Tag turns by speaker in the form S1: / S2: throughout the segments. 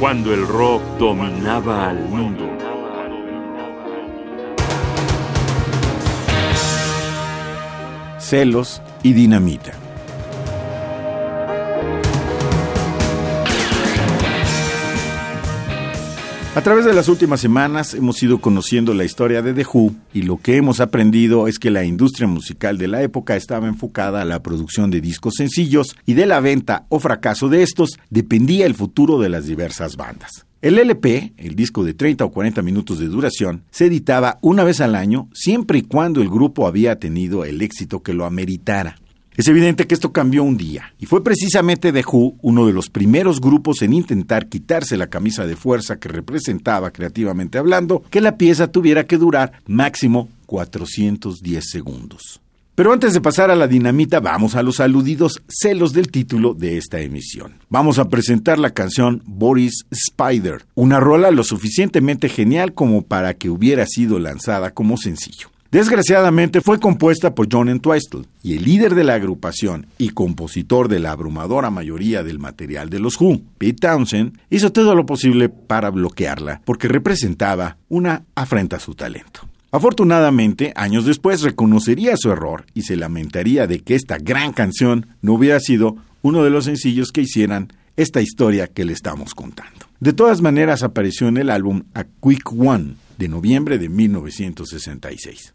S1: cuando el rock dominaba al mundo.
S2: Celos y dinamita. A través de las últimas semanas hemos ido conociendo la historia de The Who y lo que hemos aprendido es que la industria musical de la época estaba enfocada a la producción de discos sencillos y de la venta o fracaso de estos dependía el futuro de las diversas bandas. El LP, el disco de 30 o 40 minutos de duración, se editaba una vez al año siempre y cuando el grupo había tenido el éxito que lo ameritara. Es evidente que esto cambió un día, y fue precisamente The Who uno de los primeros grupos en intentar quitarse la camisa de fuerza que representaba, creativamente hablando, que la pieza tuviera que durar máximo 410 segundos. Pero antes de pasar a la dinamita, vamos a los aludidos celos del título de esta emisión. Vamos a presentar la canción Boris Spider, una rola lo suficientemente genial como para que hubiera sido lanzada como sencillo. Desgraciadamente fue compuesta por John Entwistle, y el líder de la agrupación y compositor de la abrumadora mayoría del material de los Who, Pete Townsend, hizo todo lo posible para bloquearla, porque representaba una afrenta a su talento. Afortunadamente, años después reconocería su error y se lamentaría de que esta gran canción no hubiera sido uno de los sencillos que hicieran esta historia que le estamos contando. De todas maneras, apareció en el álbum A Quick One de noviembre de 1966.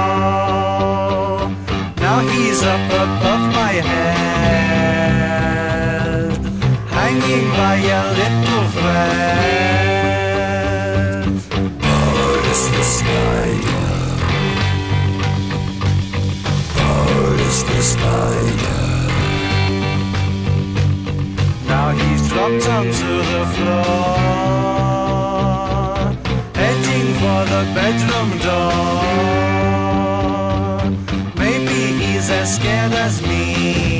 S3: A little friend. Boris the spider. Boris the spider. Now he's dropped onto the floor, heading for the bedroom door. Maybe he's as scared as me.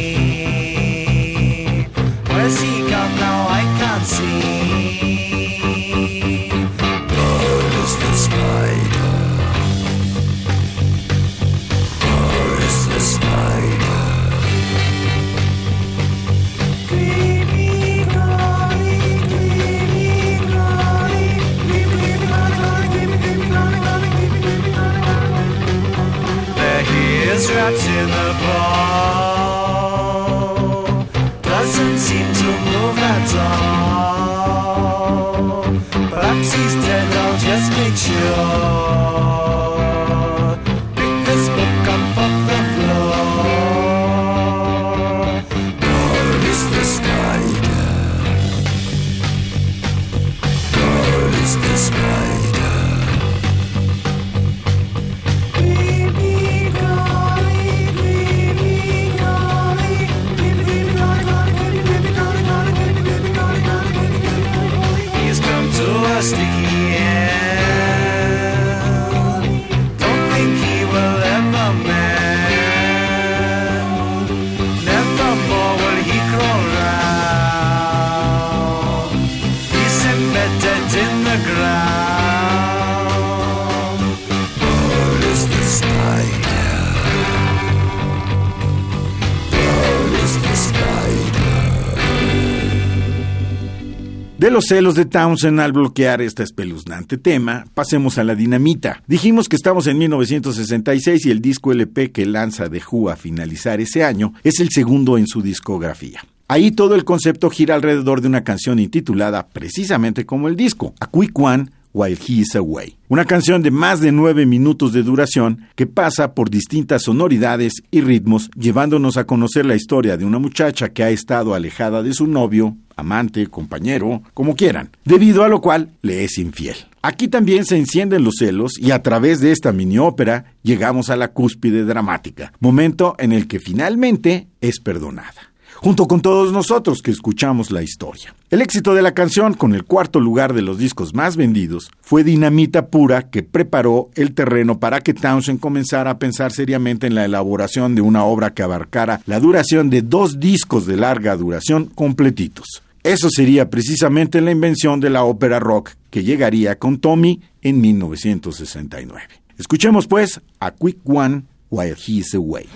S2: De los celos de Townsend al bloquear este espeluznante tema, pasemos a la dinamita. Dijimos que estamos en 1966 y el disco LP que lanza The Who a finalizar ese año es el segundo en su discografía. Ahí todo el concepto gira alrededor de una canción intitulada precisamente como el disco, A Quick One While He Is Away. Una canción de más de nueve minutos de duración que pasa por distintas sonoridades y ritmos, llevándonos a conocer la historia de una muchacha que ha estado alejada de su novio, amante, compañero, como quieran, debido a lo cual le es infiel. Aquí también se encienden los celos y a través de esta mini ópera llegamos a la cúspide dramática, momento en el que finalmente es perdonada junto con todos nosotros que escuchamos la historia. El éxito de la canción, con el cuarto lugar de los discos más vendidos, fue dinamita pura que preparó el terreno para que Townsend comenzara a pensar seriamente en la elaboración de una obra que abarcara la duración de dos discos de larga duración completitos. Eso sería precisamente la invención de la ópera rock que llegaría con Tommy en 1969. Escuchemos pues a Quick One While He's Away.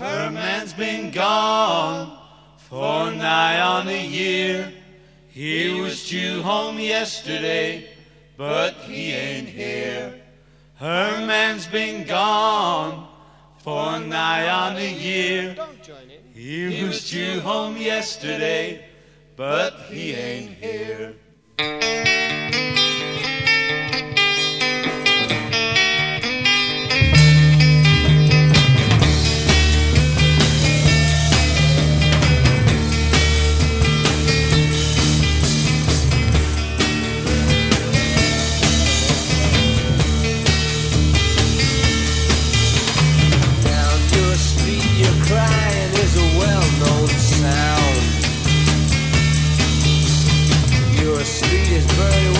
S3: for nigh on a year. He was due home yesterday, but he ain't here. Her man's been gone for nigh on a year. He was due home yesterday, but he ain't here. street is very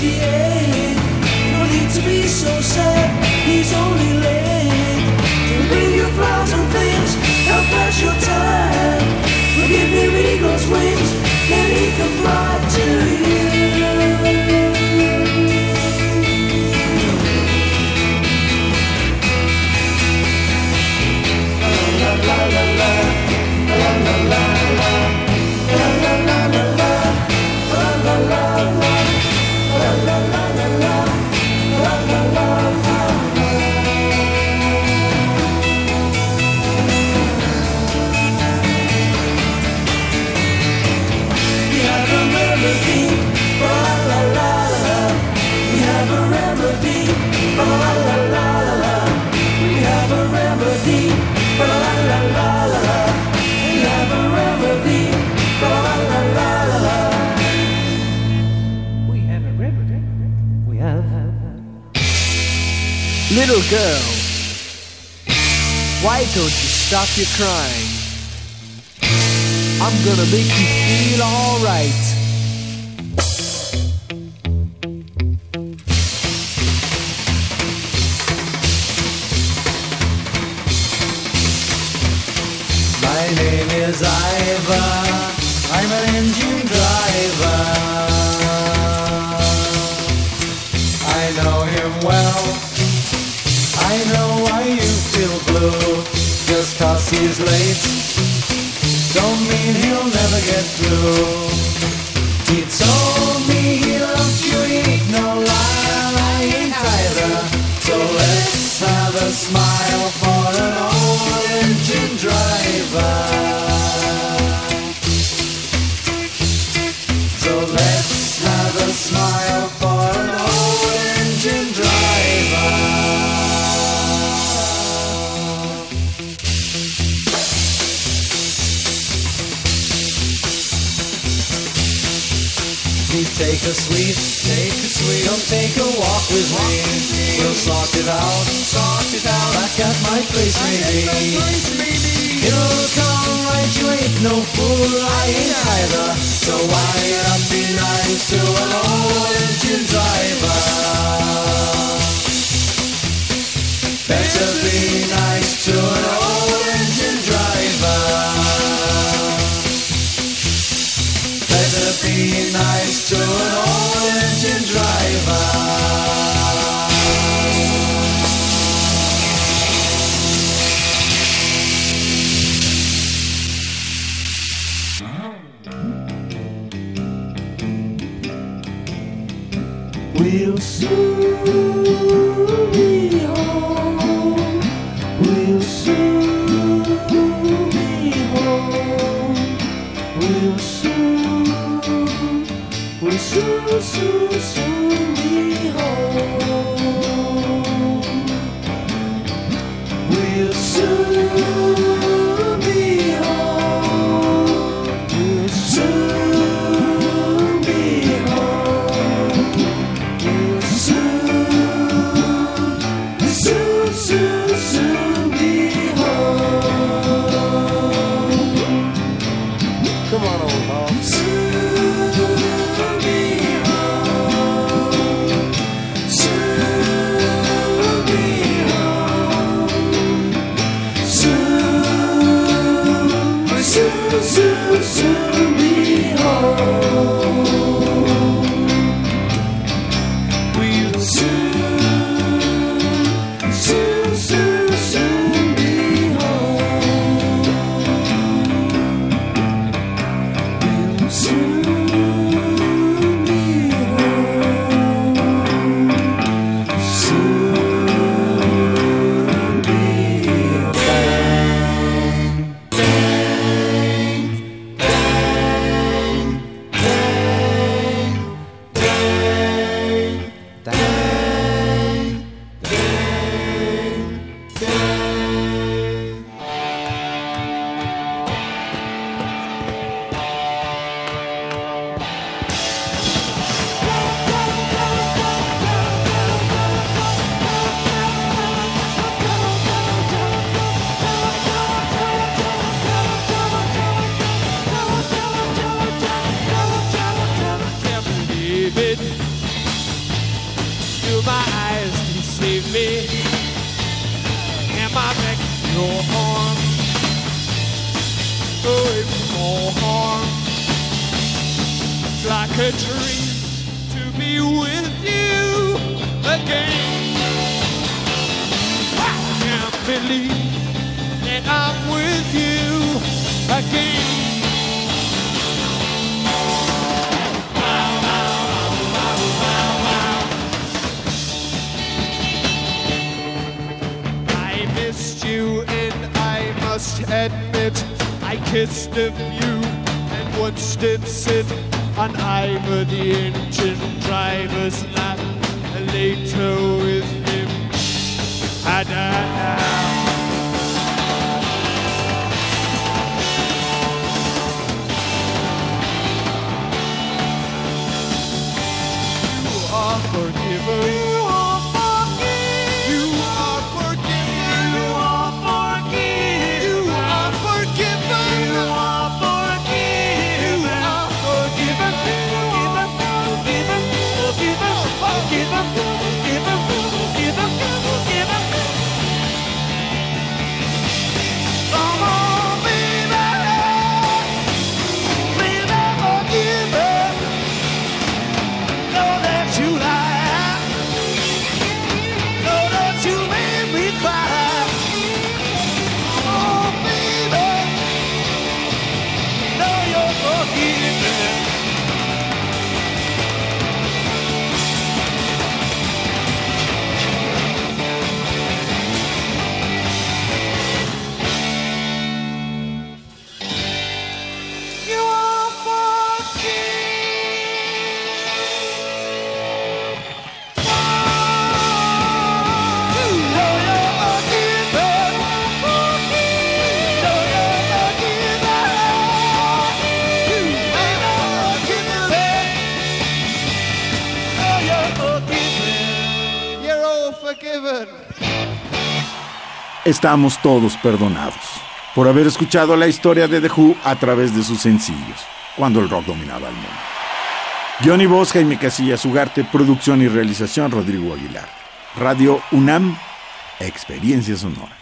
S3: te Little girl,
S4: why don't you stop your crying? I'm gonna make you feel alright.
S3: My name is Ivor. he's late Don't mean he'll never get through
S5: It's all. Come take a walk with me. We'll sort it out. Sort it out. Back at my place, maybe. You'll come right, you ain't no fool. I ain't either. So why not be nice to an old engine driver? Better be nice to an old engine driver. Better be nice to an old
S6: We'll soon be home. We'll soon be home. We'll soon, we'll soon, soon, soon. you soon.
S3: the zoo. with you again. I can't believe that I'm with you again. I missed you and I must admit I kissed a few and once did sit on Ivor the engine driver's lap, later with him you are forgiven.
S2: estamos todos perdonados por haber escuchado la historia de The Who a través de sus sencillos, cuando el rock dominaba el mundo. Johnny y voz Jaime casilla producción y realización Rodrigo Aguilar. Radio UNAM, experiencia sonora.